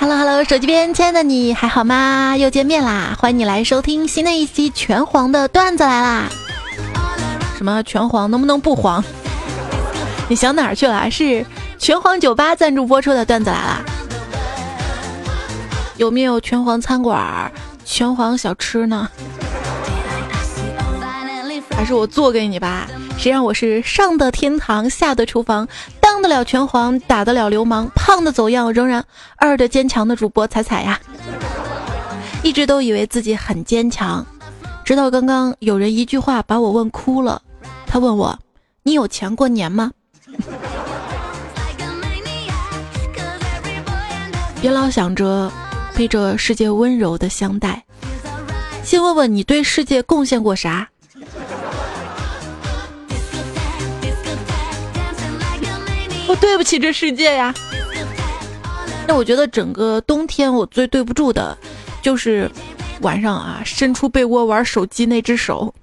Hello Hello，手机边亲爱的你还好吗？又见面啦！欢迎你来收听新的一期拳皇的段子来啦！什么拳皇能不能不黄？你想哪儿去了？是拳皇酒吧赞助播出的段子来啦！有没有拳皇餐馆、拳皇小吃呢？还是我做给你吧？谁让我是上的天堂，下的厨房，当得了拳皇，打得了流氓，胖的走样，仍然二的坚强的主播彩彩呀！一直都以为自己很坚强，直到刚刚有人一句话把我问哭了。他问我：“你有钱过年吗？” 别老想着被这世界温柔的相待，先问问你对世界贡献过啥。我对不起这世界呀！那我觉得整个冬天我最对不住的，就是晚上啊伸出被窝玩手机那只手，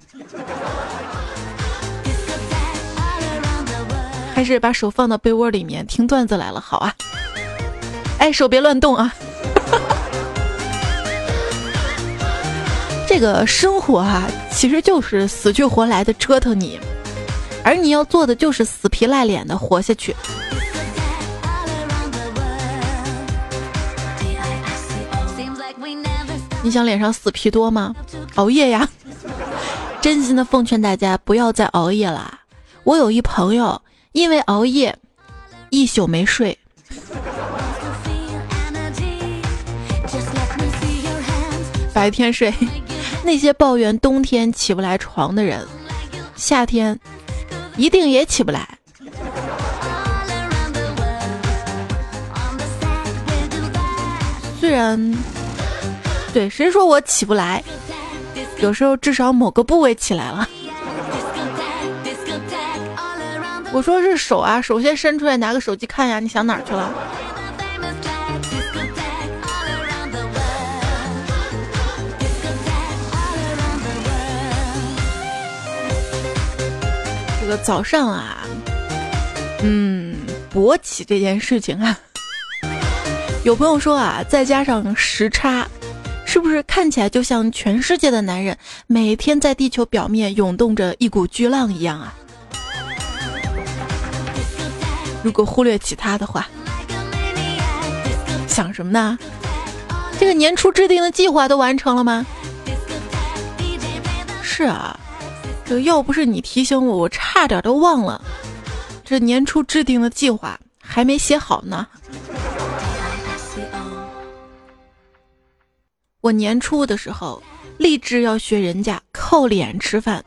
还是把手放到被窝里面听段子来了。好啊，哎，手别乱动啊！这个生活哈，其实就是死去活来的折腾你。而你要做的就是死皮赖脸的活下去。你想脸上死皮多吗？熬夜呀！真心的奉劝大家不要再熬夜了。我有一朋友因为熬夜一宿没睡，白天睡。那些抱怨冬天起不来床的人，夏天。一定也起不来。虽然，对谁说我起不来？有时候至少某个部位起来了。我说是手啊，手先伸出来，拿个手机看呀。你想哪儿去了？这个早上啊，嗯，勃起这件事情啊，有朋友说啊，再加上时差，是不是看起来就像全世界的男人每天在地球表面涌动着一股巨浪一样啊？如果忽略其他的话，想什么呢？这个年初制定的计划都完成了吗？是啊。这要不是你提醒我，我差点都忘了。这年初制定的计划还没写好呢。我年初的时候立志要学人家靠脸吃饭，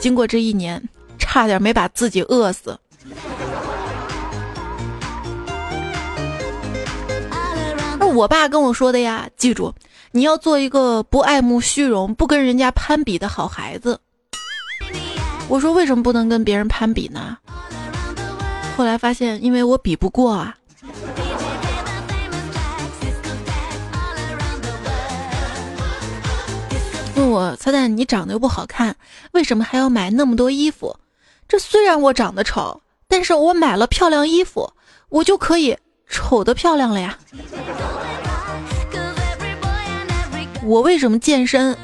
经过这一年，差点没把自己饿死。那我爸跟我说的呀，记住。你要做一个不爱慕虚荣、不跟人家攀比的好孩子。我说为什么不能跟别人攀比呢？后来发现，因为我比不过啊。问我彩彩，你长得又不好看，为什么还要买那么多衣服？这虽然我长得丑，但是我买了漂亮衣服，我就可以丑的漂亮了呀。我为什么健身？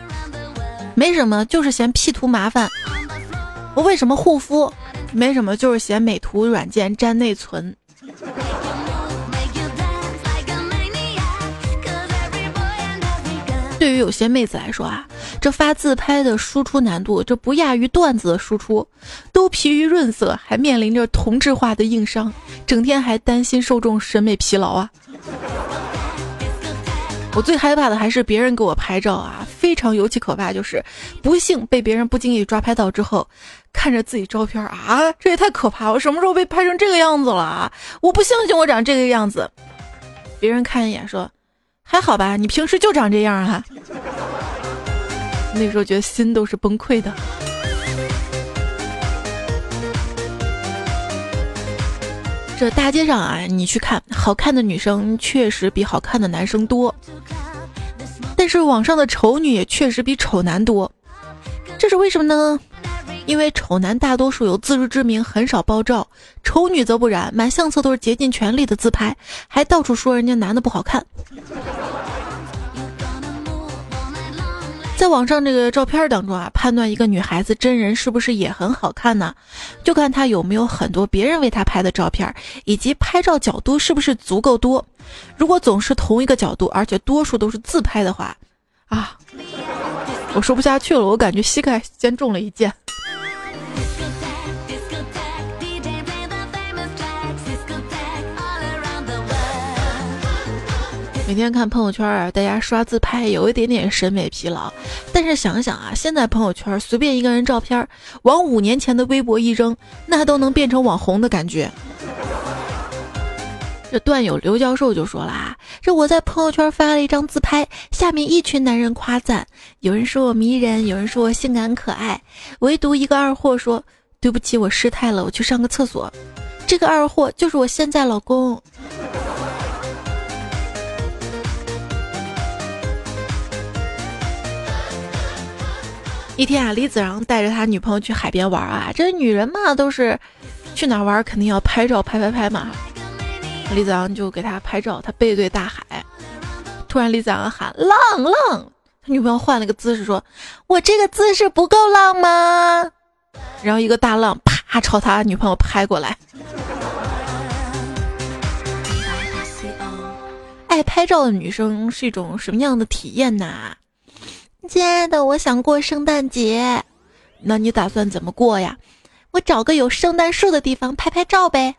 没什么，就是嫌 P 图麻烦。我为什么护肤？没什么，就是嫌美图软件占内存。对于有些妹子来说啊，这发自拍的输出难度，这不亚于段子的输出，都疲于润色，还面临着同质化的硬伤，整天还担心受众审美疲劳啊。我最害怕的还是别人给我拍照啊，非常尤其可怕，就是不幸被别人不经意抓拍到之后，看着自己照片啊，这也太可怕！我什么时候被拍成这个样子了啊？我不相信我长这个样子。别人看一眼说，还好吧，你平时就长这样啊。那时候觉得心都是崩溃的。这大街上啊，你去看，好看的女生确实比好看的男生多，但是网上的丑女也确实比丑男多，这是为什么呢？因为丑男大多数有自知之明，很少爆照；丑女则不然，满相册都是竭尽全力的自拍，还到处说人家男的不好看。在网上这个照片当中啊，判断一个女孩子真人是不是也很好看呢？就看她有没有很多别人为她拍的照片，以及拍照角度是不是足够多。如果总是同一个角度，而且多数都是自拍的话，啊，我说不下去了，我感觉膝盖先中了一箭。每天看朋友圈啊，大家刷自拍，有一点点审美疲劳。但是想想啊，现在朋友圈随便一个人照片，往五年前的微博一扔，那都能变成网红的感觉。这段友刘教授就说了啊，这我在朋友圈发了一张自拍，下面一群男人夸赞，有人说我迷人，有人说我性感可爱，唯独一个二货说对不起，我失态了，我去上个厕所。这个二货就是我现在老公。一天啊，李子昂带着他女朋友去海边玩啊。这女人嘛，都是去哪玩肯定要拍照，拍拍拍嘛。李子昂就给他拍照，他背对大海。突然，李子昂喊浪浪，他女朋友换了个姿势说：“我这个姿势不够浪吗？”然后一个大浪啪朝他女朋友拍过来。爱拍照的女生是一种什么样的体验呢？亲爱的，我想过圣诞节，那你打算怎么过呀？我找个有圣诞树的地方拍拍照呗。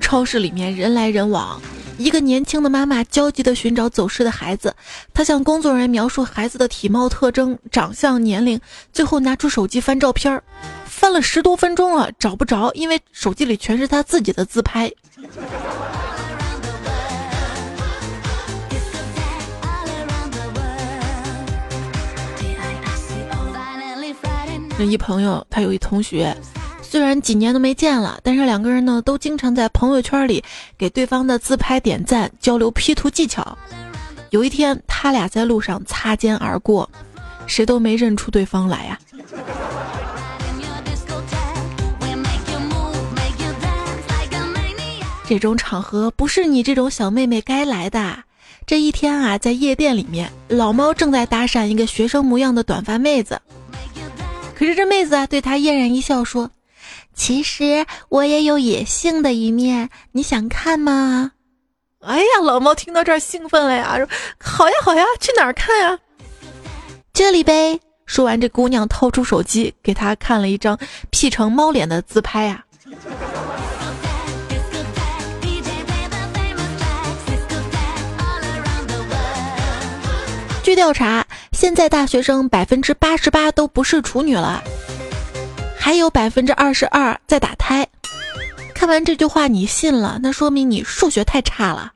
超市里面人来人往，一个年轻的妈妈焦急地寻找走失的孩子，她向工作人员描述孩子的体貌特征、长相、年龄，最后拿出手机翻照片儿。翻了十多分钟了，找不着，因为手机里全是他自己的自拍。那一朋友，他有一同学，虽然几年都没见了，但是两个人呢，都经常在朋友圈里给对方的自拍点赞，交流 P 图技巧。有一天，他俩在路上擦肩而过，谁都没认出对方来呀。这种场合不是你这种小妹妹该来的。这一天啊，在夜店里面，老猫正在搭讪一个学生模样的短发妹子。可是这妹子啊，对他嫣然一笑，说：“其实我也有野性的一面，你想看吗？”哎呀，老猫听到这儿兴奋了呀，说：“好呀，好呀，去哪儿看呀？”这里呗。说完，这姑娘掏出手机给他看了一张 P 成猫脸的自拍呀。调查，现在大学生百分之八十八都不是处女了，还有百分之二十二在打胎。看完这句话你信了，那说明你数学太差了。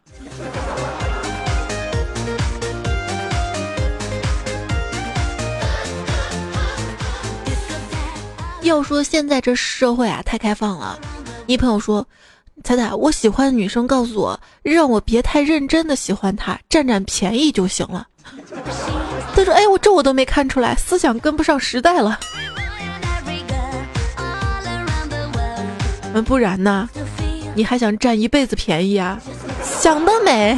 要说现在这社会啊，太开放了。一朋友说：“彩彩，我喜欢的女生告诉我，让我别太认真的喜欢她，占占便宜就行了。”他说：“哎，我这我都没看出来，思想跟不上时代了。嗯，不然呢？你还想占一辈子便宜啊？想得美！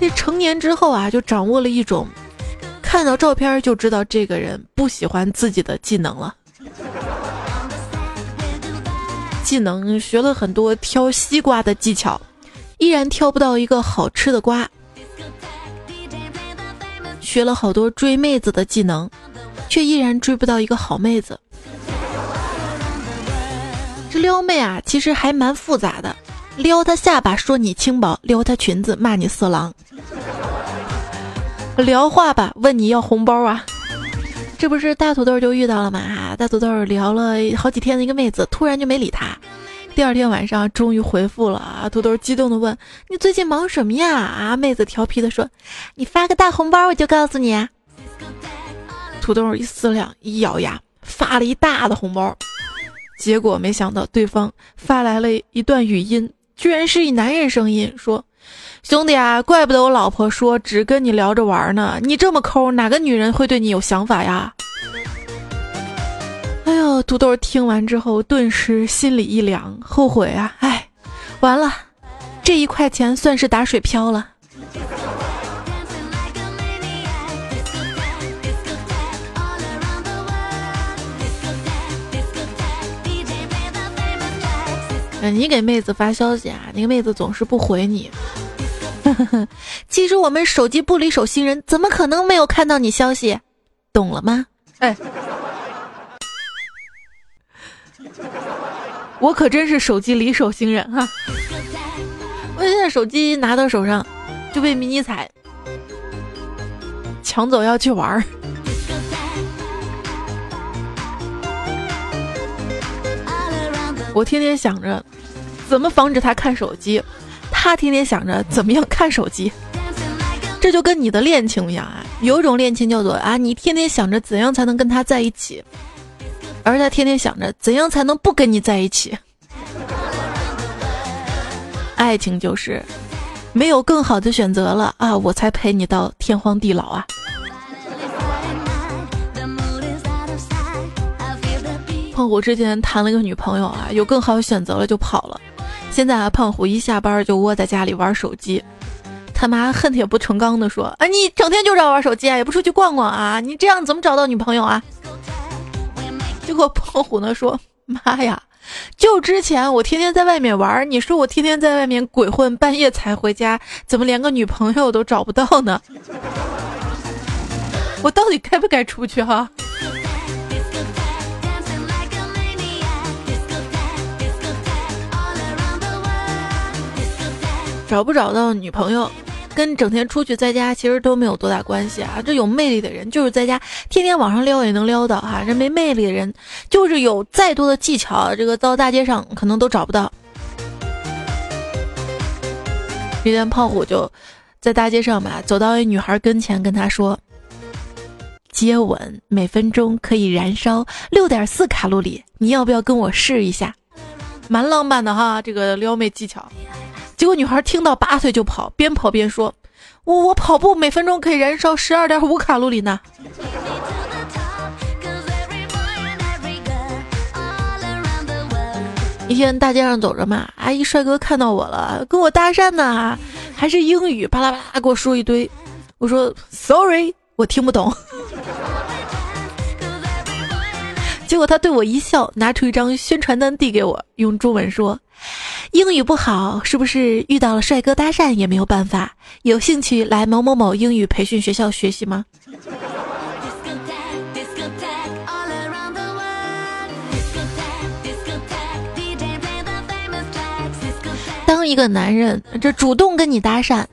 这成年之后啊，就掌握了一种看到照片就知道这个人不喜欢自己的技能了。技能学了很多挑西瓜的技巧。”依然挑不到一个好吃的瓜，学了好多追妹子的技能，却依然追不到一个好妹子。这撩妹啊，其实还蛮复杂的。撩她下巴说你轻薄，撩她裙子骂你色狼。聊话吧，问你要红包啊。这不是大土豆就遇到了吗？大土豆聊了好几天的一个妹子，突然就没理他。第二天晚上终于回复了啊！土豆激动的问：“你最近忙什么呀？”啊，妹子调皮的说：“你发个大红包，我就告诉你。”土豆一思量，一咬牙，发了一大的红包。结果没想到对方发来了一段语音，居然是以男人声音说：“兄弟啊，怪不得我老婆说只跟你聊着玩呢，你这么抠，哪个女人会对你有想法呀？”哎呦，土豆听完之后顿时心里一凉，后悔啊！哎，完了，这一块钱算是打水漂了。你给妹子发消息啊，那个妹子总是不回你。其实我们手机不离手新人，怎么可能没有看到你消息？懂了吗？哎。我可真是手机离手新人哈！我现在手机拿到手上，就被迷你彩抢走要去玩儿。我天天想着怎么防止他看手机，他天天想着怎么样看手机。这就跟你的恋情一样啊，有一种恋情叫做啊，你天天想着怎样才能跟他在一起。而他天天想着怎样才能不跟你在一起。爱情就是没有更好的选择了啊，我才陪你到天荒地老啊。胖虎之前谈了个女朋友啊，有更好的选择了就跑了。现在啊，胖虎一下班就窝在家里玩手机。他妈恨铁不成钢的说：“啊，你整天就知道玩手机啊，也不出去逛逛啊，你这样怎么找到女朋友啊？”结果胖虎呢说：“妈呀，就之前我天天在外面玩，你说我天天在外面鬼混，半夜才回家，怎么连个女朋友都找不到呢？我到底该不该出去哈？找不找到女朋友？”跟整天出去在家其实都没有多大关系啊！这有魅力的人就是在家天天网上撩也能撩到哈，这没魅力的人就是有再多的技巧，这个到大街上可能都找不到。这天胖虎就在大街上吧，走到一女孩跟前，跟她说：“接吻每分钟可以燃烧六点四卡路里，你要不要跟我试一下？”蛮浪漫的哈，这个撩妹技巧。结果女孩听到拔腿就跑，边跑边说：“我我跑步每分钟可以燃烧十二点五卡路里呢。”一天大街上走着嘛，阿姨帅哥看到我了，跟我搭讪呢，还是英语，巴拉巴拉给我说一堆。我说：“Sorry，我听不懂。”结果他对我一笑，拿出一张宣传单递给我，用中文说。英语不好，是不是遇到了帅哥搭讪也没有办法？有兴趣来某某某英语培训学校学习吗？当一个男人这主动跟你搭讪，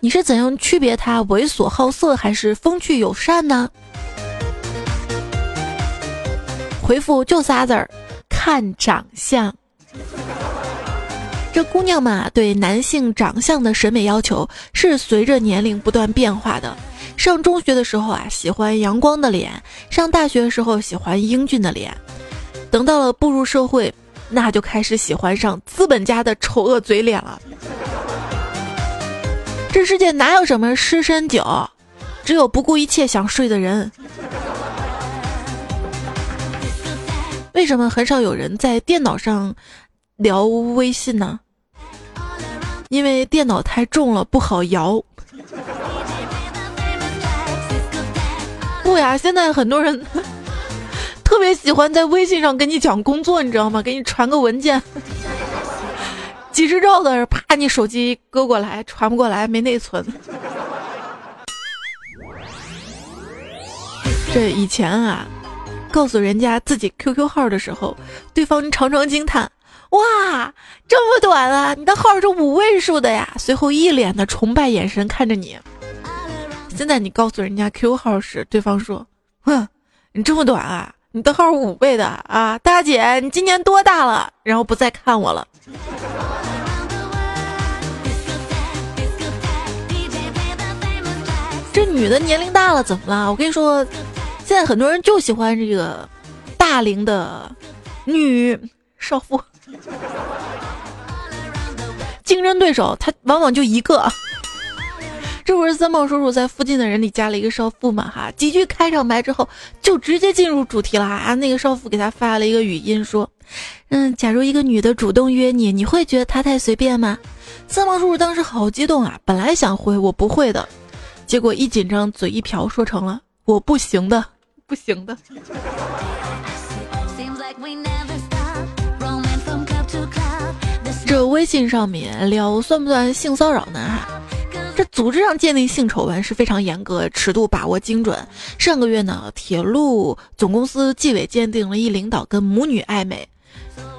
你是怎样区别他猥琐好色还是风趣友善呢？回复就仨字儿。看长相，这姑娘们啊，对男性长相的审美要求是随着年龄不断变化的。上中学的时候啊，喜欢阳光的脸；上大学的时候，喜欢英俊的脸；等到了步入社会，那就开始喜欢上资本家的丑恶嘴脸了。这世界哪有什么湿身酒，只有不顾一切想睡的人。为什么很少有人在电脑上聊微信呢？因为电脑太重了，不好摇。不呀，现在很多人 特别喜欢在微信上跟你讲工作，你知道吗？给你传个文件，几十兆的，啪，你手机搁过来，传不过来，没内存。这以前啊。告诉人家自己 QQ 号的时候，对方常常惊叹：“哇，这么短啊！你的号是五位数的呀！”随后一脸的崇拜眼神看着你。现在你告诉人家 Q 号时，对方说：“哼，你这么短啊？你的号五倍的啊，大姐，你今年多大了？然后不再看我了。这女的年龄大了怎么了？我跟你说，现在很多人就喜欢这个大龄的女少妇，竞争对手他往往就一个。这不是三毛叔叔在附近的人里加了一个少妇嘛？哈，几句开场白之后，就直接进入主题了啊！那个少妇给他发了一个语音说：“嗯，假如一个女的主动约你，你会觉得她太随便吗？”三毛叔叔当时好激动啊，本来想回我不会的，结果一紧张嘴一瓢，说成了我不行的，不行的。这微信上面聊算不算性骚扰呢？哈？这组织上鉴定性丑闻是非常严格，尺度把握精准。上个月呢，铁路总公司纪委鉴定了一领导跟母女暧昧，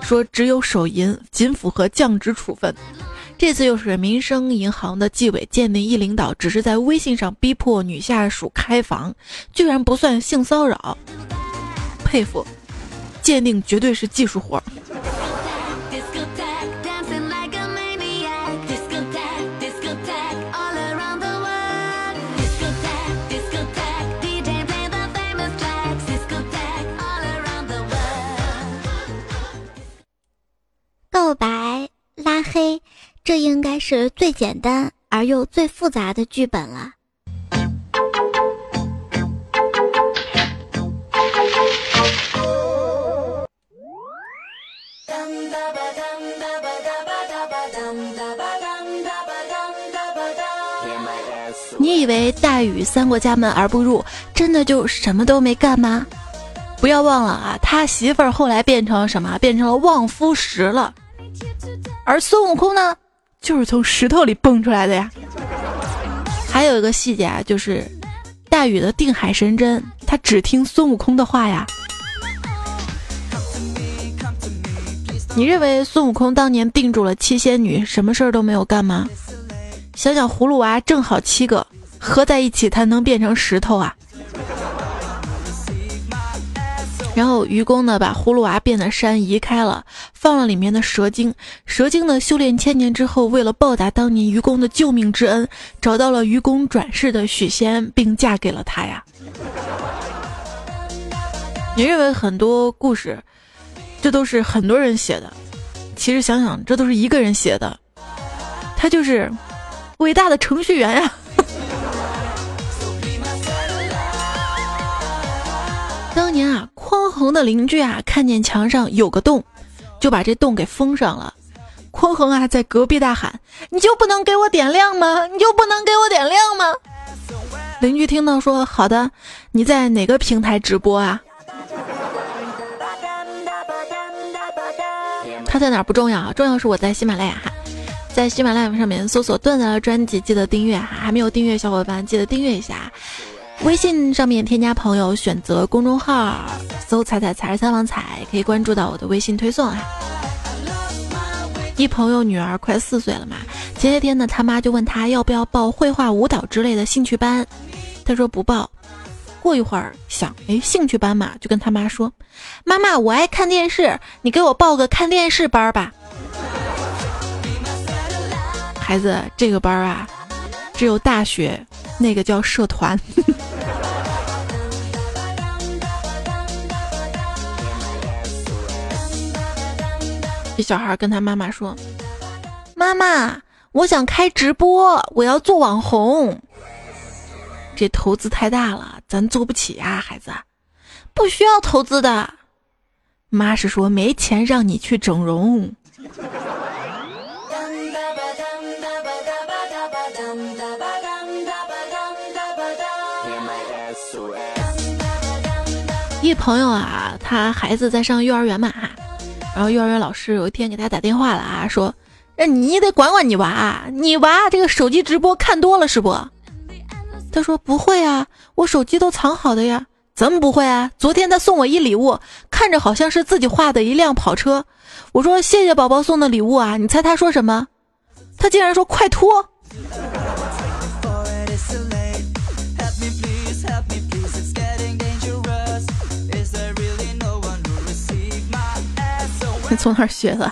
说只有手淫，仅符合降职处分。这次又是民生银行的纪委鉴定一领导只是在微信上逼迫女下属开房，居然不算性骚扰，佩服，鉴定绝对是技术活儿。白拉黑，这应该是最简单而又最复杂的剧本了。你以为大禹三过家门而不入，真的就什么都没干吗？不要忘了啊，他媳妇儿后来变成什么？变成了望夫石了。而孙悟空呢，就是从石头里蹦出来的呀。还有一个细节啊，就是大禹的定海神针，他只听孙悟空的话呀。你认为孙悟空当年定住了七仙女，什么事儿都没有干吗？想想葫芦娃正好七个，合在一起才能变成石头啊。然后愚公呢，把葫芦娃变的山移开了，放了里面的蛇精。蛇精呢，修炼千年之后，为了报答当年愚公的救命之恩，找到了愚公转世的许仙，并嫁给了他呀。你认为很多故事，这都是很多人写的？其实想想，这都是一个人写的，他就是伟大的程序员呀。当年啊，匡衡的邻居啊，看见墙上有个洞，就把这洞给封上了。匡衡啊，在隔壁大喊：“你就不能给我点亮吗？你就不能给我点亮吗？”邻居听到说：“好的，你在哪个平台直播啊？”他在哪不重要，重要是我在喜马拉雅哈，在喜马拉雅上面搜索段子的专辑，记得订阅哈，还没有订阅小伙伴记得订阅一下。微信上面添加朋友，选择公众号，搜“彩彩彩是三王彩”，可以关注到我的微信推送啊。一朋友女儿快四岁了嘛，前些天呢，他妈就问他要不要报绘画、舞蹈之类的兴趣班，他说不报。过一会儿想，哎，兴趣班嘛，就跟他妈说：“妈妈，我爱看电视，你给我报个看电视班吧。”孩子，这个班啊，只有大学那个叫社团。这小孩跟他妈妈说：“妈妈，我想开直播，我要做网红。这投资太大了，咱做不起呀，孩子。不需要投资的。妈是说没钱让你去整容。”一朋友啊，他孩子在上幼儿园嘛。然后幼儿园老师有一天给他打电话了啊，说：“那你得管管你娃，你娃这个手机直播看多了是不？”他说：“不会啊，我手机都藏好的呀。”怎么不会啊？昨天他送我一礼物，看着好像是自己画的一辆跑车。我说：“谢谢宝宝送的礼物啊！”你猜他说什么？他竟然说：“快脱！” 从哪儿学的？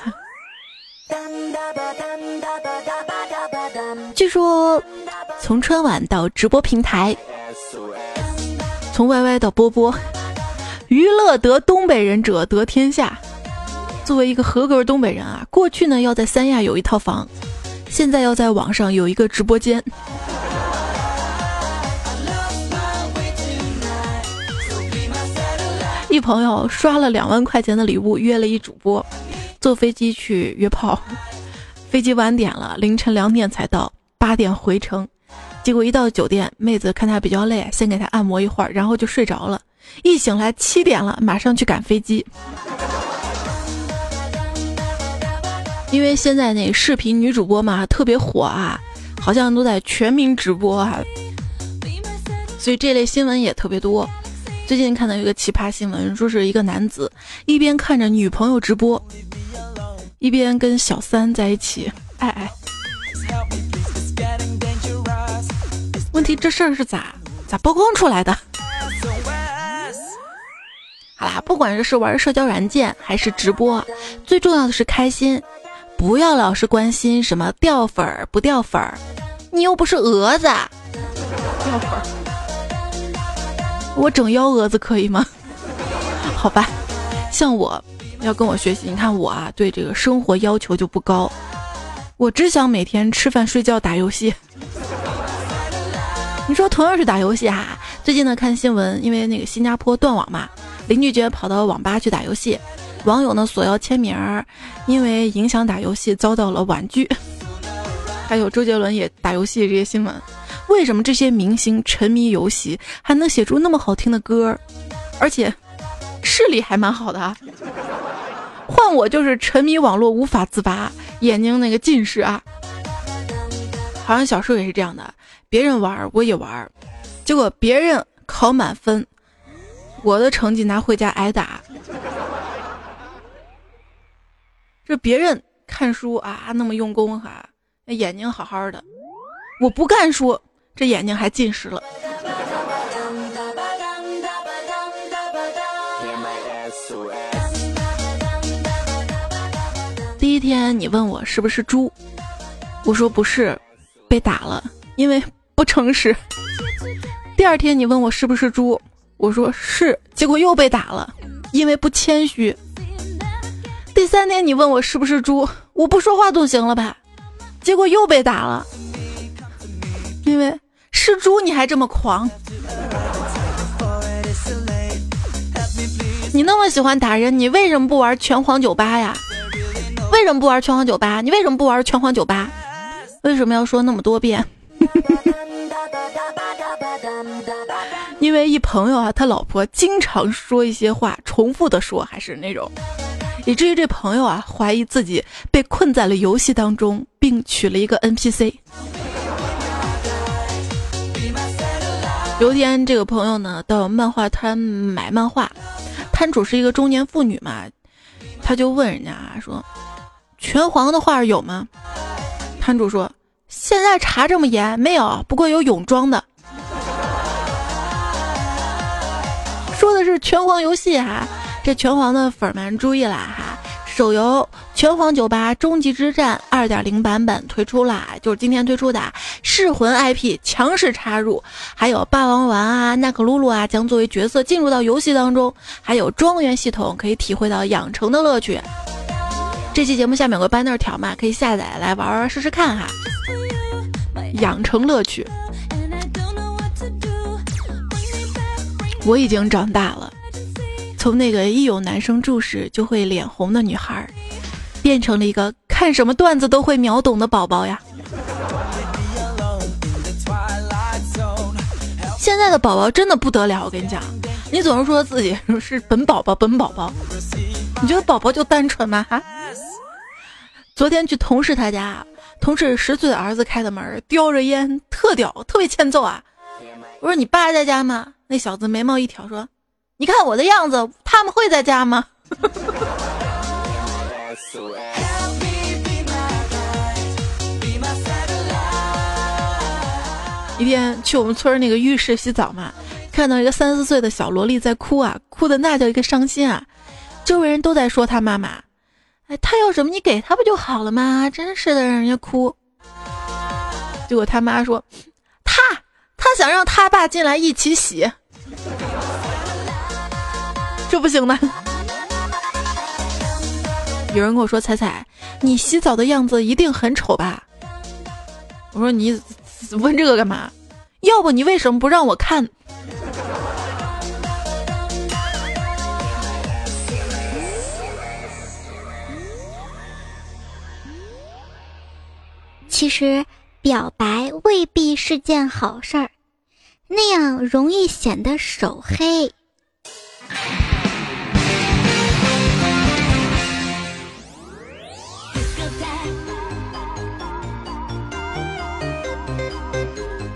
据说，从春晚到直播平台，从 YY 到波波，娱乐得东北人者得天下。作为一个合格东北人啊，过去呢要在三亚有一套房，现在要在网上有一个直播间。一朋友刷了两万块钱的礼物，约了一主播，坐飞机去约炮。飞机晚点了，凌晨两点才到，八点回程。结果一到酒店，妹子看他比较累，先给他按摩一会儿，然后就睡着了。一醒来七点了，马上去赶飞机。因为现在那视频女主播嘛特别火啊，好像都在全民直播啊，所以这类新闻也特别多。最近看到一个奇葩新闻，说是一个男子一边看着女朋友直播，一边跟小三在一起，爱爱。问题这事儿是咋咋曝光出来的？好啦，不管是玩社交软件还是直播，最重要的是开心，不要老是关心什么掉粉儿不掉粉儿，你又不是蛾子，掉粉儿。我整幺蛾子可以吗？好吧，像我要跟我学习，你看我啊，对这个生活要求就不高，我只想每天吃饭睡觉打游戏。你说同样是打游戏哈，最近呢看新闻，因为那个新加坡断网嘛，邻居觉得跑到网吧去打游戏，网友呢索要签名，因为影响打游戏遭到了婉拒。还有周杰伦也打游戏这些新闻。为什么这些明星沉迷游戏还能写出那么好听的歌，而且视力还蛮好的？啊？换我就是沉迷网络无法自拔，眼睛那个近视啊。好像小时候也是这样的，别人玩我也玩，结果别人考满分，我的成绩拿回家挨打。这别人看书啊那么用功哈，眼睛好好的，我不看书。这眼睛还近视了。第一天你问我是不是猪，我说不是，被打了，因为不诚实。第二天你问我是不是猪，我说是，结果又被打了，因为不谦虚。第三天你问我是不是猪，我不说话总行了吧，结果又被打了。因为是猪你还这么狂，你那么喜欢打人，你为什么不玩拳皇酒吧呀？为什么不玩拳皇酒吧？你为什么不玩拳皇酒吧？为什么要说那么多遍？因为一朋友啊，他老婆经常说一些话，重复的说，还是那种，以至于这朋友啊，怀疑自己被困在了游戏当中，并取了一个 NPC。有一天，这个朋友呢到漫画摊买漫画，摊主是一个中年妇女嘛，他就问人家说：“拳皇的画有吗？”摊主说：“现在查这么严，没有，不过有泳装的。”说的是拳皇游戏哈，这拳皇的粉们注意啦哈。手游《拳皇九八终极之战》二点零版本推出啦，就是今天推出的噬魂 IP 强势插入，还有霸王丸啊、奈克露露啊将作为角色进入到游戏当中，还有庄园系统可以体会到养成的乐趣。这期节目下面有个 banner 条嘛，可以下载来玩玩试试看哈，养成乐趣。我已经长大了。从那个一有男生注视就会脸红的女孩，变成了一个看什么段子都会秒懂的宝宝呀！现在的宝宝真的不得了，我跟你讲，你总是说自己是本宝宝，本宝宝，你觉得宝宝就单纯吗？哈！昨天去同事他家，同事十岁的儿子开的门，叼着烟，特屌，特别欠揍啊！我说你爸在家吗？那小子眉毛一挑说。你看我的样子，他们会在家吗？一天去我们村那个浴室洗澡嘛，看到一个三四岁的小萝莉在哭啊，哭的那叫一个伤心啊，周围人都在说他妈妈，哎，他要什么你给他不就好了吗？真是的，让人家哭。结果他妈说，他他想让他爸进来一起洗，这不行的。有人跟我说：“彩彩，你洗澡的样子一定很丑吧？”我说：“你问这个干嘛？要不你为什么不让我看？”其实表白未必是件好事儿，那样容易显得手黑。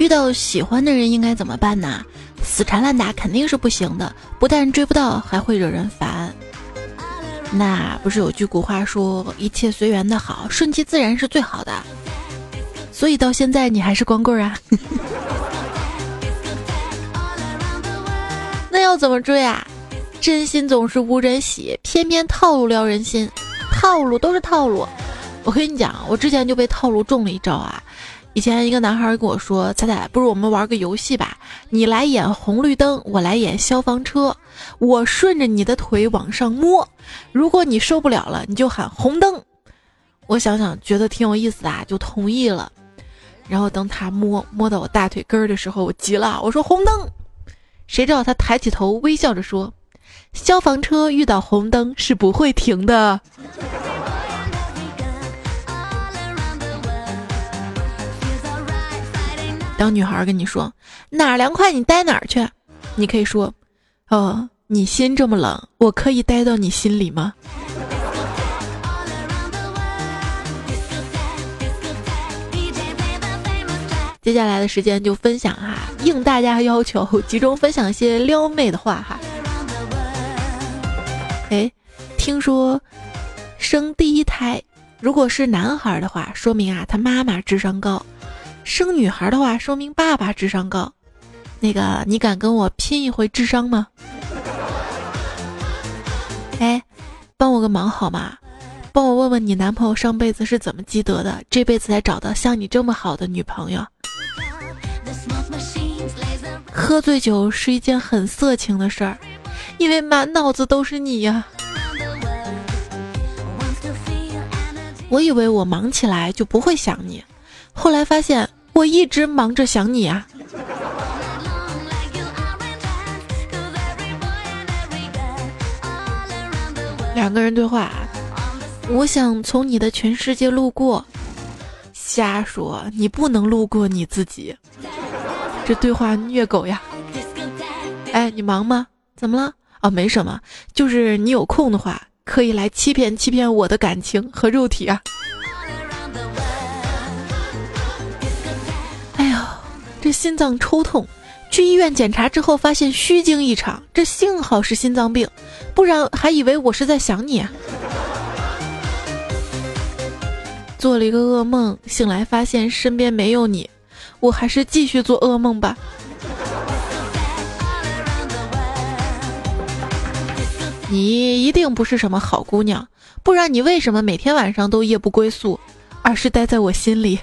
遇到喜欢的人应该怎么办呢？死缠烂打肯定是不行的，不但追不到，还会惹人烦。那不是有句古话说“一切随缘的好，顺其自然是最好的”。所以到现在你还是光棍啊？那要怎么追啊？真心总是无人喜，偏偏套路撩人心，套路都是套路。我跟你讲，我之前就被套路中了一招啊。以前一个男孩跟我说：“彩彩，不如我们玩个游戏吧，你来演红绿灯，我来演消防车，我顺着你的腿往上摸，如果你受不了了，你就喊红灯。”我想想觉得挺有意思啊，就同意了。然后等他摸摸到我大腿根儿的时候，我急了，我说红灯。谁知道他抬起头微笑着说：“消防车遇到红灯是不会停的。”当女孩跟你说哪儿凉快你待哪儿去，你可以说，哦，你心这么冷，我可以待到你心里吗？接下来的时间就分享哈，应大家要求，集中分享一些撩妹的话哈。哎，听说生第一胎，如果是男孩的话，说明啊他妈妈智商高。生女孩的话，说明爸爸智商高。那个，你敢跟我拼一回智商吗？哎，帮我个忙好吗？帮我问问你男朋友上辈子是怎么积德的，这辈子才找到像你这么好的女朋友。喝醉酒是一件很色情的事儿，因为满脑子都是你呀。我以为我忙起来就不会想你。后来发现我一直忙着想你啊。两个人对话，我想从你的全世界路过。瞎说，你不能路过你自己。这对话虐狗呀！哎，你忙吗？怎么了？哦，没什么，就是你有空的话，可以来欺骗欺骗我的感情和肉体啊。这心脏抽痛，去医院检查之后发现虚惊一场。这幸好是心脏病，不然还以为我是在想你。啊做了一个噩梦，醒来发现身边没有你，我还是继续做噩梦吧。你一定不是什么好姑娘，不然你为什么每天晚上都夜不归宿，而是待在我心里？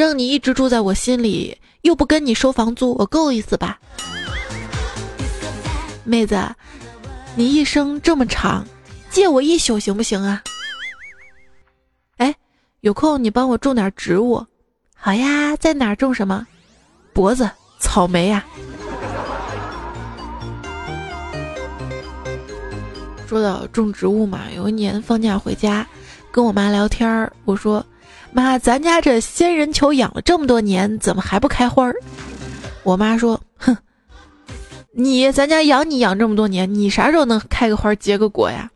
让你一直住在我心里，又不跟你收房租，我够意思吧？妹子，你一生这么长，借我一宿行不行啊？哎，有空你帮我种点植物。好呀，在哪种什么？脖子，草莓呀。说到种植物嘛，有一年放假回家，跟我妈聊天儿，我说。妈，咱家这仙人球养了这么多年，怎么还不开花儿？我妈说：“哼，你咱家养你养这么多年，你啥时候能开个花结个果呀？”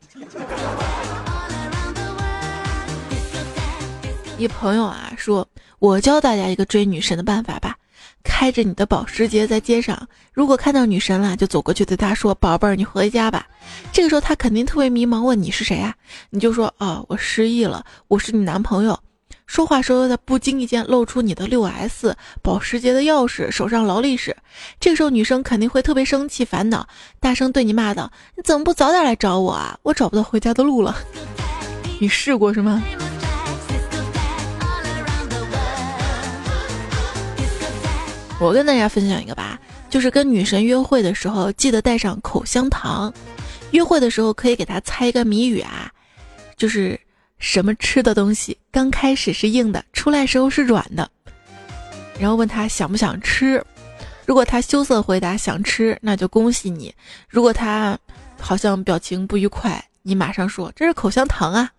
一朋友啊说：“我教大家一个追女神的办法吧，开着你的保时捷在街上，如果看到女神了，就走过去对她说：‘宝贝儿，你回家吧。’这个时候她肯定特别迷茫，问你是谁啊？你就说：‘哦，我失忆了，我是你男朋友。’说话时候在不经意间露出你的六 S、保时捷的钥匙、手上劳力士，这个时候女生肯定会特别生气、烦恼，大声对你骂道：“你怎么不早点来找我啊？我找不到回家的路了。”你试过是吗？我跟大家分享一个吧，就是跟女神约会的时候，记得带上口香糖。约会的时候可以给她猜一个谜语啊，就是什么吃的东西刚开始是硬的，出来时候是软的。然后问他想不想吃，如果他羞涩回答想吃，那就恭喜你；如果他好像表情不愉快，你马上说这是口香糖啊。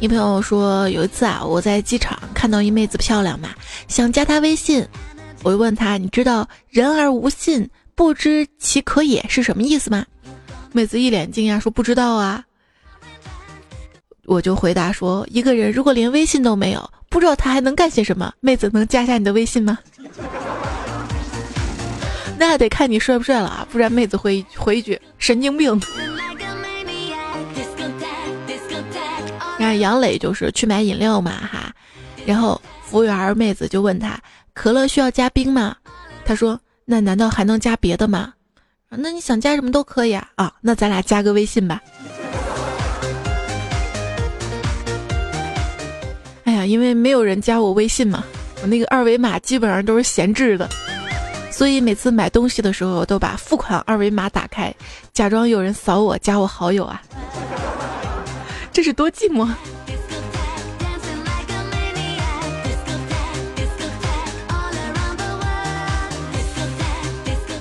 一朋友说，有一次啊，我在机场看到一妹子漂亮嘛，想加她微信，我就问她，你知道“人而无信，不知其可也”是什么意思吗？妹子一脸惊讶说：“不知道啊。”我就回答说：“一个人如果连微信都没有，不知道他还能干些什么？妹子能加下你的微信吗？” 那得看你帅不帅了啊，不然妹子会回一句“神经病”。然后杨磊就是去买饮料嘛哈，然后服务员妹子就问他可乐需要加冰吗？他说那难道还能加别的吗？那你想加什么都可以啊啊，那咱俩加个微信吧。哎呀，因为没有人加我微信嘛，我那个二维码基本上都是闲置的，所以每次买东西的时候都把付款二维码打开，假装有人扫我加我好友啊。这是多寂寞！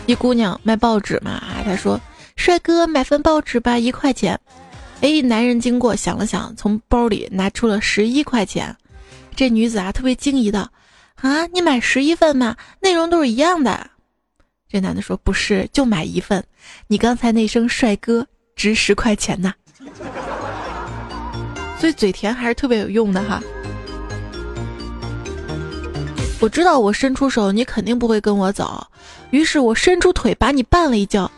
一姑娘卖报纸嘛，她说：“帅哥，买份报纸吧，一块钱。”哎，男人经过想了想，从包里拿出了十一块钱。这女子啊，特别惊疑的：“啊，你买十一份吗？内容都是一样的。”这男的说：“不是，就买一份。你刚才那声帅哥值十块钱呢。”所以嘴甜还是特别有用的哈。我知道我伸出手，你肯定不会跟我走，于是我伸出腿把你绊了一跤，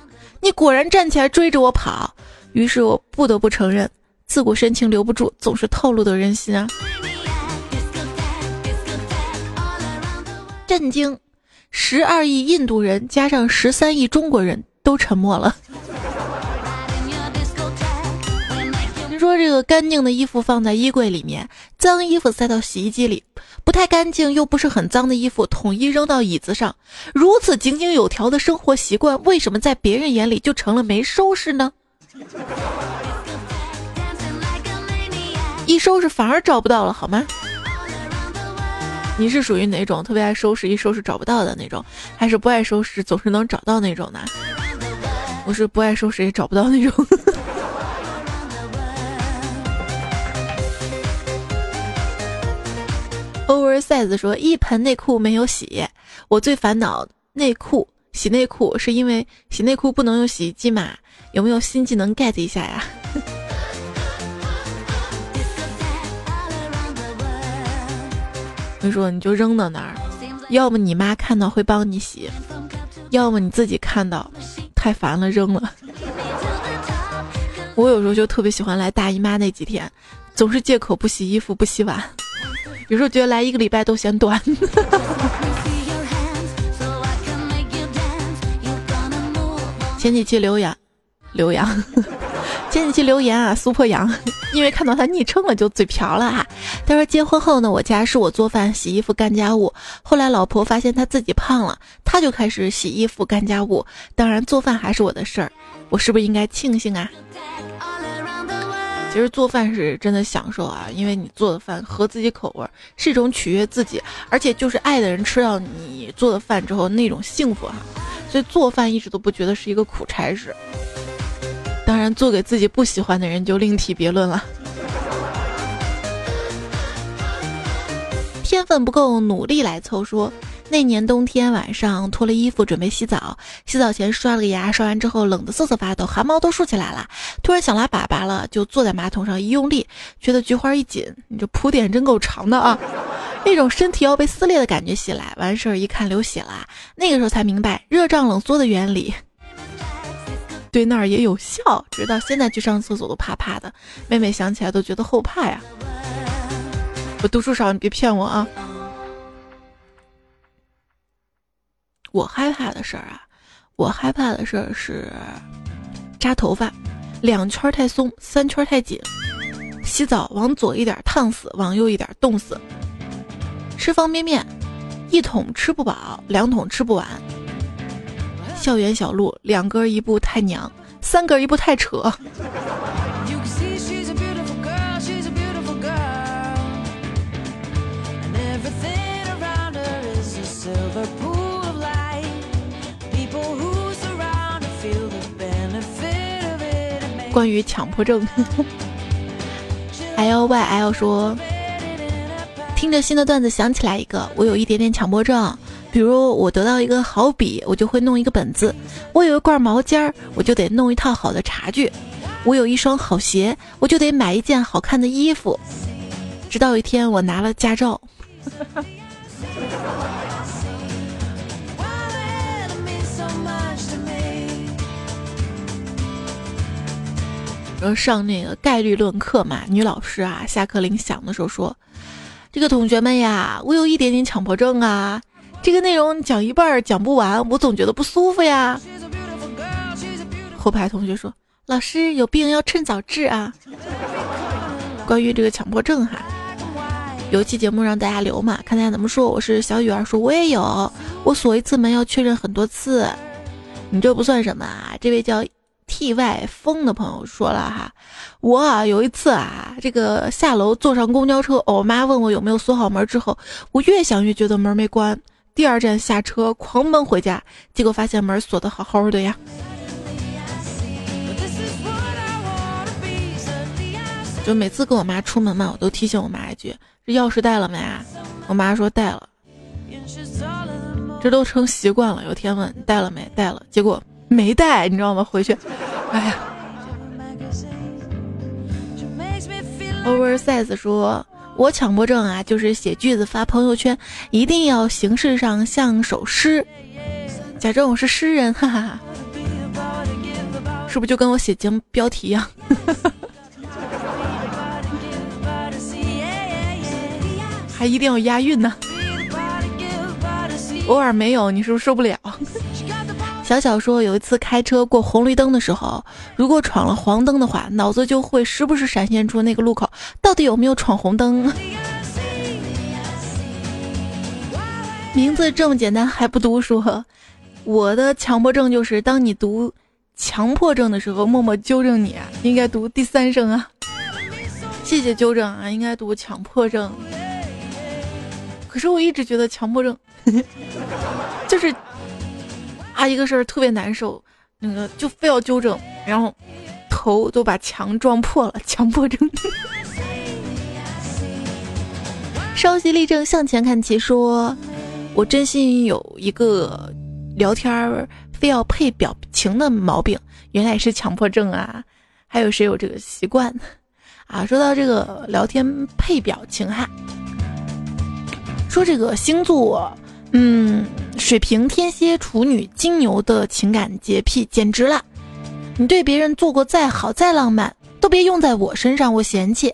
你果然站起来追着我跑，于是我不得不承认，自古深情留不住，总是透露的人心啊。震惊，十二亿印度人加上十三亿中国人都沉默了。说这个干净的衣服放在衣柜里面，脏衣服塞到洗衣机里，不太干净又不是很脏的衣服统一扔到椅子上。如此井井有条的生活习惯，为什么在别人眼里就成了没收拾呢？一收拾反而找不到了，好吗？你是属于哪种特别爱收拾，一收拾找不到的那种，还是不爱收拾总是能找到那种呢？我是不爱收拾也找不到那种。Oversize 说一盆内裤没有洗，我最烦恼内裤洗内裤，是因为洗内裤不能用洗衣机嘛？有没有新技能 get 一下呀？我跟你说，你就扔到那儿，要么你妈看到会帮你洗，要么你自己看到太烦了扔了。我有时候就特别喜欢来大姨妈那几天，总是借口不洗衣服不洗碗。有时候觉得来一个礼拜都嫌短。前几期留言，留言，前几期留言啊，苏破阳，因为看到他昵称了就嘴瓢了哈。他说结婚后呢，我家是我做饭、洗衣服、干家务。后来老婆发现他自己胖了，他就开始洗衣服、干家务，当然做饭还是我的事儿。我是不是应该庆幸啊？其实做饭是真的享受啊，因为你做的饭合自己口味，是一种取悦自己，而且就是爱的人吃到你做的饭之后那种幸福哈。所以做饭一直都不觉得是一个苦差事。当然，做给自己不喜欢的人就另提别论了。天分不够，努力来凑说。那年冬天晚上脱了衣服准备洗澡，洗澡前刷了个牙，刷完之后冷得瑟瑟发抖，汗毛都竖起来了。突然想拉粑粑了，就坐在马桶上一用力，觉得菊花一紧，你这铺垫真够长的啊！那种身体要被撕裂的感觉袭来，完事儿一看流血了，那个时候才明白热胀冷缩的原理。对那儿也有效，直到现在去上厕所都怕怕的，妹妹想起来都觉得后怕呀。我读书少，你别骗我啊！我害怕的事儿啊，我害怕的事儿是扎头发，两圈太松，三圈太紧；洗澡往左一点烫死，往右一点冻死；吃方便面，一桶吃不饱，两桶吃不完。校园小路，两根一步太娘，三根一步太扯。关于强迫症，L Y L 说，听着新的段子想起来一个，我有一点点强迫症。比如我得到一个好笔，我就会弄一个本子；我有一罐毛尖儿，我就得弄一套好的茶具；我有一双好鞋，我就得买一件好看的衣服。直到一天，我拿了驾照。然后上那个概率论课嘛，女老师啊，下课铃响的时候说：“这个同学们呀，我有一点点强迫症啊。”这个内容讲一半讲不完，我总觉得不舒服呀。后排同学说：“老师有病要趁早治啊。”关于这个强迫症哈，有一期节目让大家留嘛，看大家怎么说。我是小雨儿，说我也有，我锁一次门要确认很多次。你这不算什么啊？这位叫 T Y 风的朋友说了哈，我有一次啊，这个下楼坐上公交车，我妈问我有没有锁好门之后，我越想越觉得门没关。第二站下车，狂奔回家，结果发现门锁的好好的呀。就每次跟我妈出门嘛，我都提醒我妈一句：“这钥匙带了没啊？”我妈说带了，这都成习惯了。有天问带了没？带了，结果没带，你知道吗？回去，哎呀。Oversize 说。我强迫症啊，就是写句子发朋友圈，一定要形式上像首诗，假装我是诗人，哈哈哈。是不是就跟我写节目标题一样？还一定要押韵呢？偶尔没有，你是不是受不了？小小说有一次开车过红绿灯的时候，如果闯了黄灯的话，脑子就会时不时闪现出那个路口到底有没有闯红灯。名字这么简单还不读书？我的强迫症就是，当你读强迫症的时候，默默纠正你，应该读第三声啊。谢谢纠正啊，应该读强迫症。可是我一直觉得强迫症 就是。啊，一个事儿特别难受，那个就非要纠正，然后头都把墙撞破了，强迫症。稍息立正，向前看齐。说，我真心有一个聊天儿非要配表情的毛病，原来是强迫症啊！还有谁有这个习惯？啊，说到这个聊天配表情哈，说这个星座。嗯，水瓶、天蝎、处女、金牛的情感洁癖简直了。你对别人做过再好再浪漫，都别用在我身上，我嫌弃。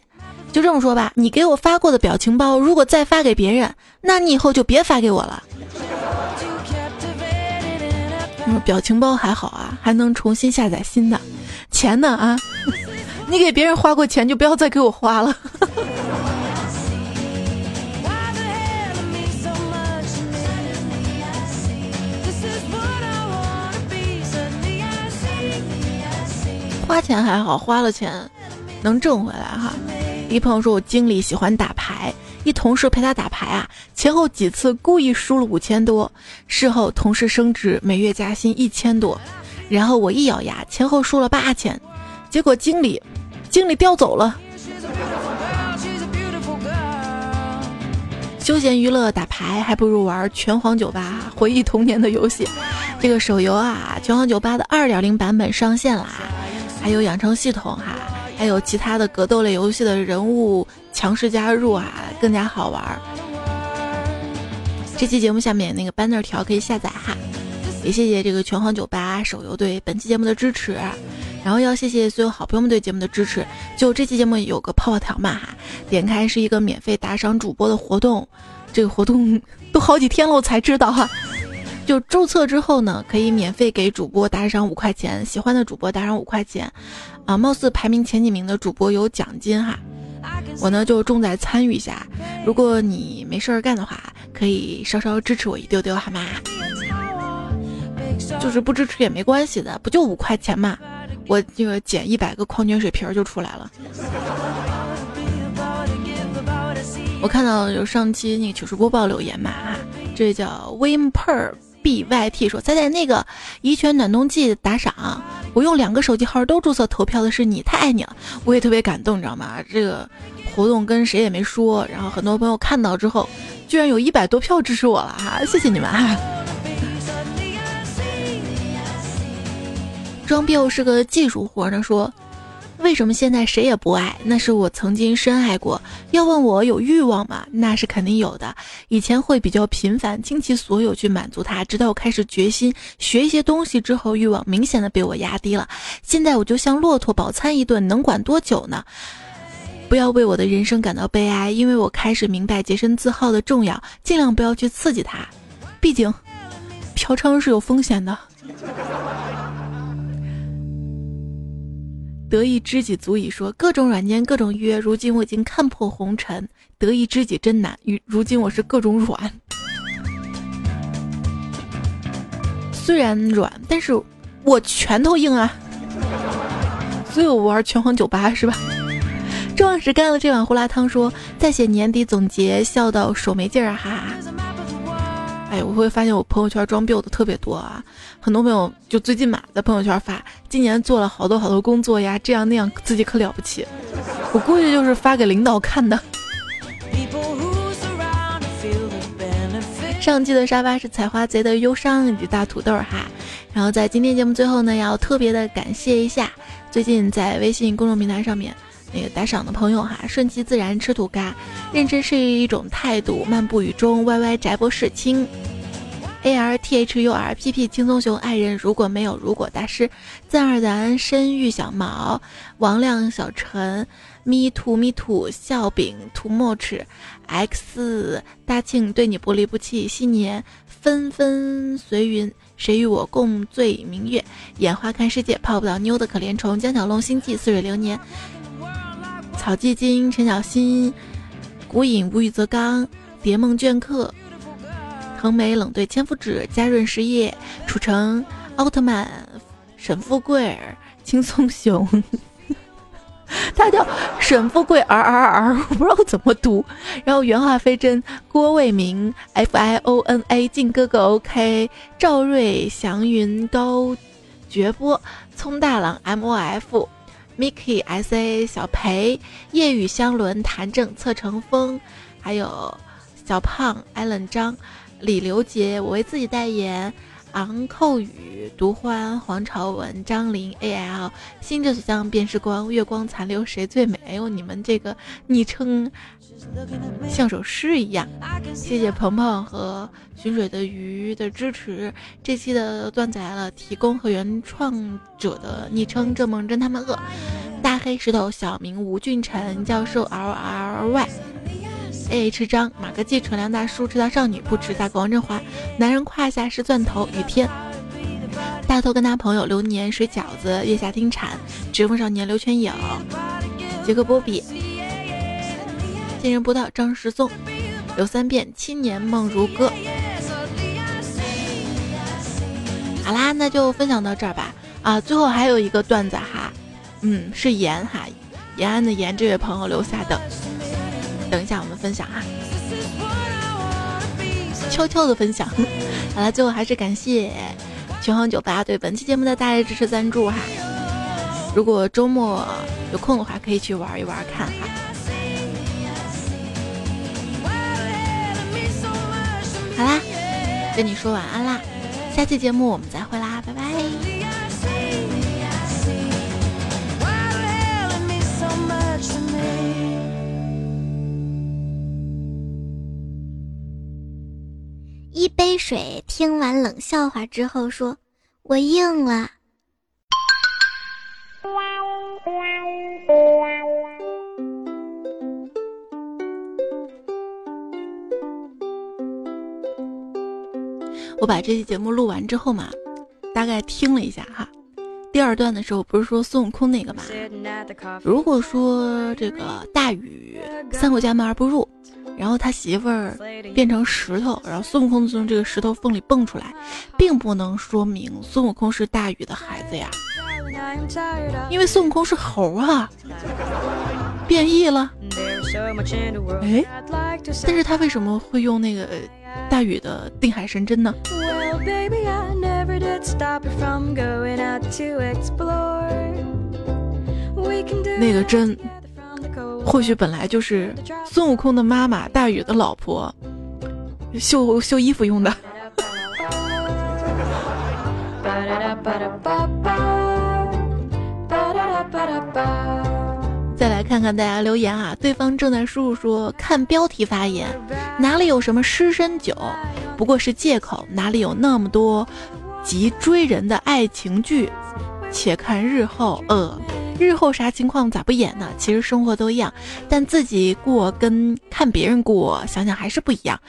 就这么说吧，你给我发过的表情包，如果再发给别人，那你以后就别发给我了。表情包还好啊，还能重新下载新的。钱呢啊？你给别人花过钱，就不要再给我花了。花钱还好，花了钱能挣回来哈。一朋友说，我经理喜欢打牌，一同事陪他打牌啊，前后几次故意输了五千多，事后同事升职，每月加薪一千多，然后我一咬牙，前后输了八千，结果经理经理调走了。休闲娱乐打牌还不如玩拳皇酒吧，回忆童年的游戏。这个手游啊，拳皇酒吧的二点零版本上线啦。还有养成系统哈，还有其他的格斗类游戏的人物强势加入啊，更加好玩。这期节目下面那个 banner 条可以下载哈。也谢谢这个拳皇酒吧手游对本期节目的支持，然后要谢谢所有好朋友们对节目的支持。就这期节目有个泡泡条嘛哈，点开是一个免费打赏主播的活动，这个活动 都好几天了我才知道哈。就注册之后呢，可以免费给主播打赏五块钱，喜欢的主播打赏五块钱，啊，貌似排名前几名的主播有奖金哈。我呢就重在参与一下，如果你没事儿干的话，可以稍稍支持我一丢丢好吗？就是不支持也没关系的，不就五块钱嘛，我这个捡一百个矿泉水瓶就出来了。我看到有上期那个糗事播报留言嘛，哈，这叫 Wimper byt 说，猜猜那个怡泉暖冬季打赏，我用两个手机号都注册投票的是你，太爱你了，我也特别感动，你知道吗？这个活动跟谁也没说，然后很多朋友看到之后，居然有一百多票支持我了哈，谢谢你们哈。装逼是个技术活呢，说为什么现在谁也不爱？那是我曾经深爱过。要问我有欲望吗？那是肯定有的。以前会比较频繁，倾其所有去满足他，直到我开始决心学一些东西之后，欲望明显的被我压低了。现在我就像骆驼饱餐一顿，能管多久呢？不要为我的人生感到悲哀，因为我开始明白洁身自好的重要，尽量不要去刺激他。毕竟，嫖娼是有风险的。得一知己足矣。说各种软件，各种约。如今我已经看破红尘，得一知己真难。如如今我是各种软，虽然软，但是我拳头硬啊。所以我玩拳皇九八是吧？周老师干了这碗胡辣汤，说在写年底总结，笑到手没劲儿哈。哎，我会发现我朋友圈装逼的特别多啊。很多朋友就最近嘛，在朋友圈发今年做了好多好多工作呀，这样那样，自己可了不起。我估计就是发给领导看的。上期的沙发是采花贼的忧伤以及大土豆哈。然后在今天节目最后呢，要特别的感谢一下最近在微信公众平台上面那个打赏的朋友哈，顺其自然吃土嘎，认真是一种态度，漫步雨中歪歪宅博士青。A R T H U R P P 轻松熊爱人如果没有如果大师。自然而然深遇小毛王亮小陈 me too me too 笑柄涂墨尺 X 大庆对你不离不弃新年纷纷随云谁与我共醉明月？眼花看世界泡不到妞的可怜虫。江小龙星际似水流年草寂金陈小新孤影无欲则刚蝶梦镌刻。横眉冷对千夫指，嘉润实业，楚城奥特曼，沈富贵儿，轻松熊，他叫沈富贵儿儿儿，我不知道怎么读。然后原话飞真，郭卫民，F I O N A，靖哥哥 OK，赵瑞祥云高，绝波，聪大郎 M O F Mickey S A，小裴，夜雨香轮，谭正，侧成风，还有小胖 Allen 张。李刘杰，我为自己代言。昂扣雨，独欢，黄朝文，张琳，A L，心之所向便是光，月光残留谁最美？哎呦，你们这个昵称像首诗一样。谢谢鹏鹏和寻水的鱼的支持。这期的段子来了，提供和原创者的昵称：郑梦真他们饿。大黑石头，小名吴俊辰教授，L R Y。A H 张马哥记纯良大叔吃到少女不吃大狗王振华。男人胯下是钻头雨天。大头跟他朋友流年水饺子月下听蝉直风少年刘全影杰克波比。新人不到张世松刘三变青年梦如歌。好啦那就分享到这儿吧。啊最后还有一个段子哈。嗯是延哈延安的延这位朋友留下的。等一下，我们分享哈，悄悄的分享。好了，最后还是感谢拳皇酒吧对本期节目的大力支持赞助哈。如果周末有空的话，可以去玩一玩看哈。好啦，跟你说晚安啦，下期节目我们再会啦，拜拜。杯水听完冷笑话之后说：“我硬了。”我把这期节目录完之后嘛，大概听了一下哈。第二段的时候不是说孙悟空那个嘛？如果说这个大禹三过家门而不入，然后他媳妇儿变成石头，然后孙悟空从这个石头缝里蹦出来，并不能说明孙悟空是大禹的孩子呀，因为孙悟空是猴啊，变异了。哎，但是他为什么会用那个？大禹的定海神针呢？那个针，或许本来就是孙悟空的妈妈大禹的老婆绣绣衣服用的。再来看看大家留言啊，对方正在输入说看标题发言，哪里有什么失身酒，不过是借口，哪里有那么多及追人的爱情剧？且看日后，呃，日后啥情况咋不演呢？其实生活都一样，但自己过跟看别人过，想想还是不一样。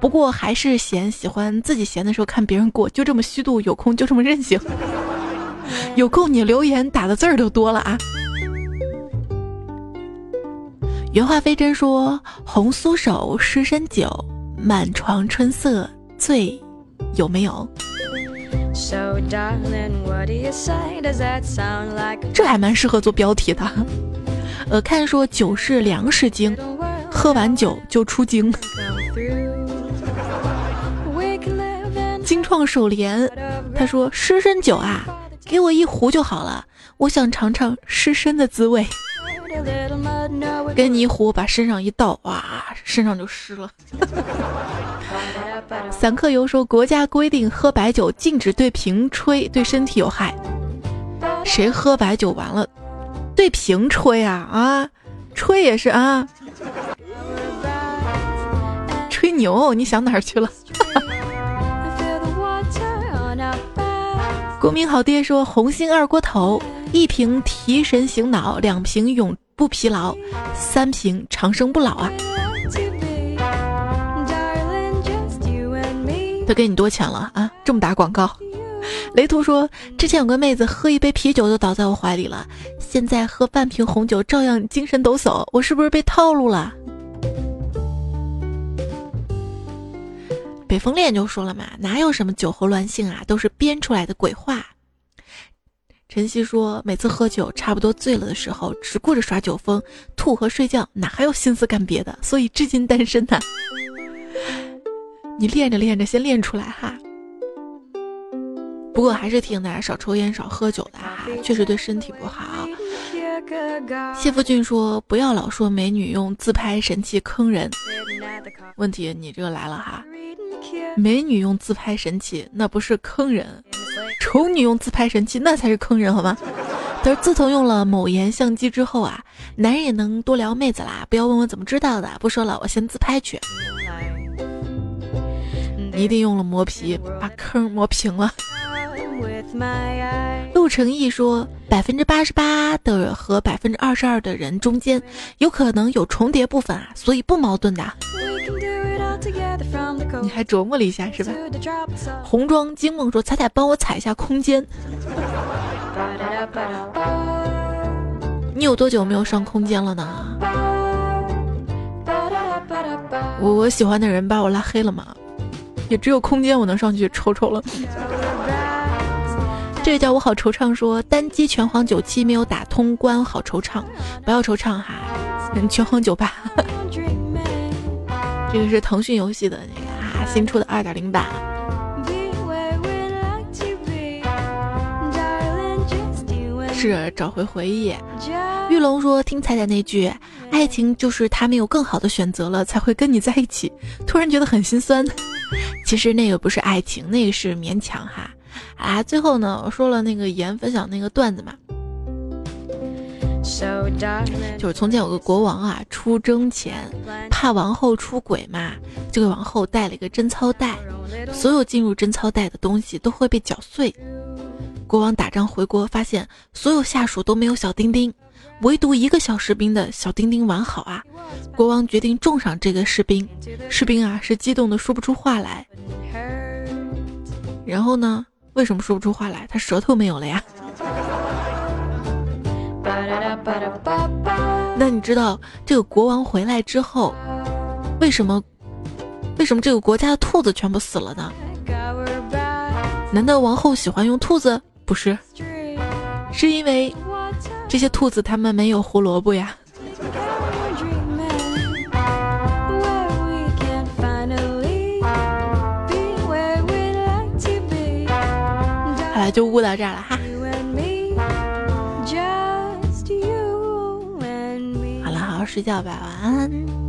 不过还是嫌喜欢自己闲的时候看别人过，就这么虚度，有空就这么任性。有空你留言打的字儿都多了啊。原话非真说：“红酥手湿身酒，满床春色醉，有没有？”这还蛮适合做标题的。呃，看说酒是粮食精，喝完酒就出精。精创首联，他说湿身酒啊，给我一壶就好了，我想尝尝湿身的滋味。跟泥糊，把身上一倒，哇，身上就湿了。散客游说，国家规定喝白酒禁止对瓶吹，对身体有害。谁喝白酒完了，对瓶吹啊啊，吹也是啊，吹牛，你想哪儿去了？国民好爹说，红星二锅头，一瓶提神醒脑，两瓶永。不疲劳，三瓶长生不老啊！他给你多钱了啊？这么打广告？雷图说，之前有个妹子喝一杯啤酒就倒在我怀里了，现在喝半瓶红酒照样精神抖擞，我是不是被套路了？北风恋就说了嘛，哪有什么酒后乱性啊，都是编出来的鬼话。晨曦说：“每次喝酒，差不多醉了的时候，只顾着耍酒疯、吐和睡觉，哪还有心思干别的？所以至今单身呐。你练着练着，先练出来哈。不过还是提醒大家少抽烟、少喝酒的哈，确实对身体不好。”谢福俊说：“不要老说美女用自拍神器坑人。问题你这个来了哈，美女用自拍神器，那不是坑人。”丑女用自拍神器，那才是坑人，好吗？但是自从用了某颜相机之后啊，男人也能多聊妹子啦。不要问我怎么知道的，不说了，我先自拍去。你一定用了磨皮，把坑磨平了。陆成义说，百分之八十八的和百分之二十二的人中间，有可能有重叠部分啊，所以不矛盾的。你还琢磨了一下是吧？红妆惊梦说：“彩彩帮我踩一下空间。”你有多久没有上空间了呢？我我喜欢的人把我拉黑了吗？也只有空间我能上去瞅瞅了。这个叫我好惆怅说：“单机拳皇九七没有打通关，好惆怅。不要惆怅哈，拳皇九八。”这个是腾讯游戏的那个啊，新出的二点零版。是找回回忆。玉龙说：“听彩彩那句，爱情就是他没有更好的选择了，才会跟你在一起。”突然觉得很心酸。其实那个不是爱情，那个是勉强哈。啊，最后呢，我说了那个言分享那个段子嘛。就是从前有个国王啊，出征前怕王后出轨嘛，就给王后带了一个贞操带，所有进入贞操带的东西都会被搅碎。国王打仗回国，发现所有下属都没有小丁丁，唯独一个小士兵的小丁丁完好啊！国王决定重赏这个士兵，士兵啊是激动的说不出话来。然后呢？为什么说不出话来？他舌头没有了呀？那你知道这个国王回来之后，为什么为什么这个国家的兔子全部死了呢？难道王后喜欢用兔子？不是，是因为这些兔子它们没有胡萝卜呀。了，就悟到这儿了哈。好了，好好睡觉吧，晚安。